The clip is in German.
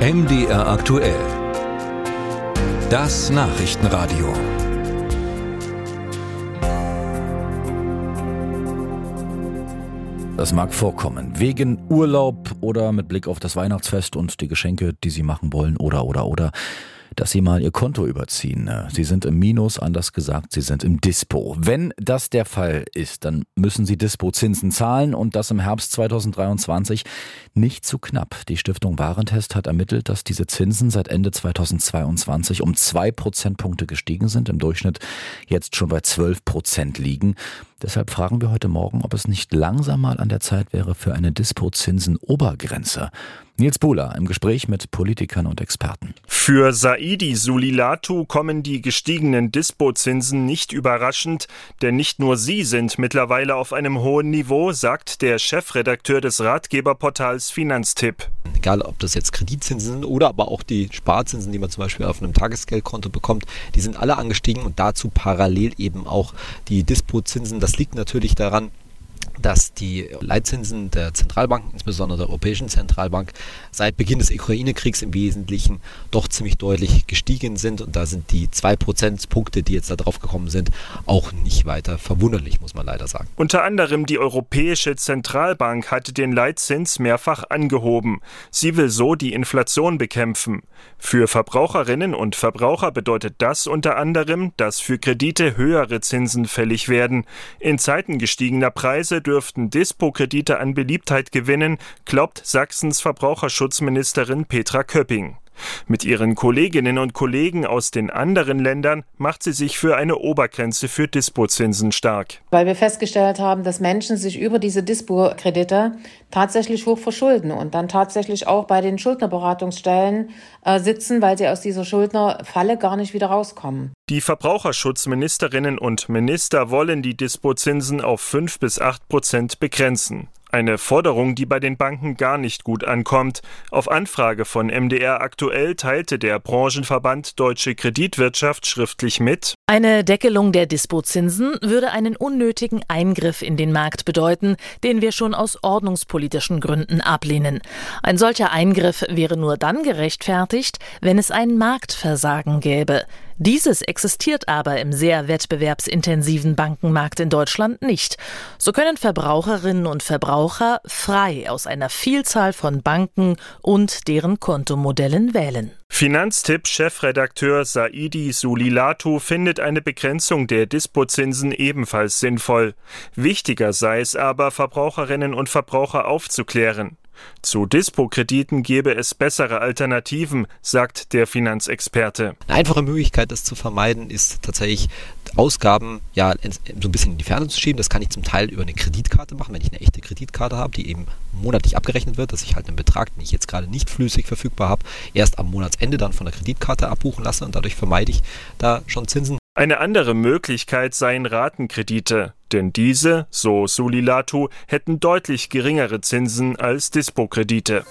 MDR aktuell. Das Nachrichtenradio. Das mag vorkommen. Wegen Urlaub oder mit Blick auf das Weihnachtsfest und die Geschenke, die Sie machen wollen oder oder oder dass Sie mal Ihr Konto überziehen. Äh, Sie sind im Minus, anders gesagt, Sie sind im Dispo. Wenn das der Fall ist, dann müssen Sie Dispo-Zinsen zahlen und das im Herbst 2023 nicht zu knapp. Die Stiftung Warentest hat ermittelt, dass diese Zinsen seit Ende 2022 um zwei Prozentpunkte gestiegen sind, im Durchschnitt jetzt schon bei 12 Prozent liegen. Deshalb fragen wir heute Morgen, ob es nicht langsam mal an der Zeit wäre für eine Dispo-Zinsen-Obergrenze. Nils Buhler im Gespräch mit Politikern und Experten. Für Saidi Sulilatu kommen die gestiegenen Dispozinsen nicht überraschend, denn nicht nur sie sind mittlerweile auf einem hohen Niveau, sagt der Chefredakteur des Ratgeberportals Finanztipp. Egal, ob das jetzt Kreditzinsen sind oder aber auch die Sparzinsen, die man zum Beispiel auf einem Tagesgeldkonto bekommt, die sind alle angestiegen und dazu parallel eben auch die Dispozinsen. Das liegt natürlich daran, dass die Leitzinsen der Zentralbanken, insbesondere der Europäischen Zentralbank, seit Beginn des Ukraine-Kriegs im Wesentlichen doch ziemlich deutlich gestiegen sind. Und da sind die zwei Prozentpunkte, die jetzt da drauf gekommen sind, auch nicht weiter verwunderlich, muss man leider sagen. Unter anderem die Europäische Zentralbank hatte den Leitzins mehrfach angehoben. Sie will so die Inflation bekämpfen. Für Verbraucherinnen und Verbraucher bedeutet das unter anderem, dass für Kredite höhere Zinsen fällig werden. In Zeiten gestiegener Preise dürften Dispo-Kredite an Beliebtheit gewinnen, glaubt Sachsens Verbraucherschutzministerin Petra Köpping. Mit ihren Kolleginnen und Kollegen aus den anderen Ländern macht sie sich für eine Obergrenze für Dispozinsen stark. Weil wir festgestellt haben, dass Menschen sich über diese Dispo-Kredite tatsächlich hoch verschulden und dann tatsächlich auch bei den Schuldnerberatungsstellen äh, sitzen, weil sie aus dieser Schuldnerfalle gar nicht wieder rauskommen. Die Verbraucherschutzministerinnen und Minister wollen die Dispozinsen auf 5 bis 8 Prozent begrenzen. Eine Forderung, die bei den Banken gar nicht gut ankommt. Auf Anfrage von MDR aktuell teilte der Branchenverband Deutsche Kreditwirtschaft schriftlich mit. Eine Deckelung der Dispozinsen würde einen unnötigen Eingriff in den Markt bedeuten, den wir schon aus ordnungspolitischen Gründen ablehnen. Ein solcher Eingriff wäre nur dann gerechtfertigt, wenn es ein Marktversagen gäbe. Dieses existiert aber im sehr wettbewerbsintensiven Bankenmarkt in Deutschland nicht. So können Verbraucherinnen und Verbraucher frei aus einer Vielzahl von Banken und deren Kontomodellen wählen. Finanztipp-Chefredakteur Saidi Sulilatu findet eine Begrenzung der Dispozinsen ebenfalls sinnvoll. Wichtiger sei es aber, Verbraucherinnen und Verbraucher aufzuklären. Zu Dispo-Krediten gäbe es bessere Alternativen, sagt der Finanzexperte. Eine einfache Möglichkeit, das zu vermeiden, ist tatsächlich Ausgaben ja so ein bisschen in die Ferne zu schieben. Das kann ich zum Teil über eine Kreditkarte machen, wenn ich eine echte Kreditkarte habe, die eben monatlich abgerechnet wird, dass ich halt einen Betrag, den ich jetzt gerade nicht flüssig verfügbar habe, erst am Monatsende dann von der Kreditkarte abbuchen lasse und dadurch vermeide ich da schon Zinsen. Eine andere Möglichkeit seien Ratenkredite, denn diese, so Sulilatu, hätten deutlich geringere Zinsen als Dispo-Kredite.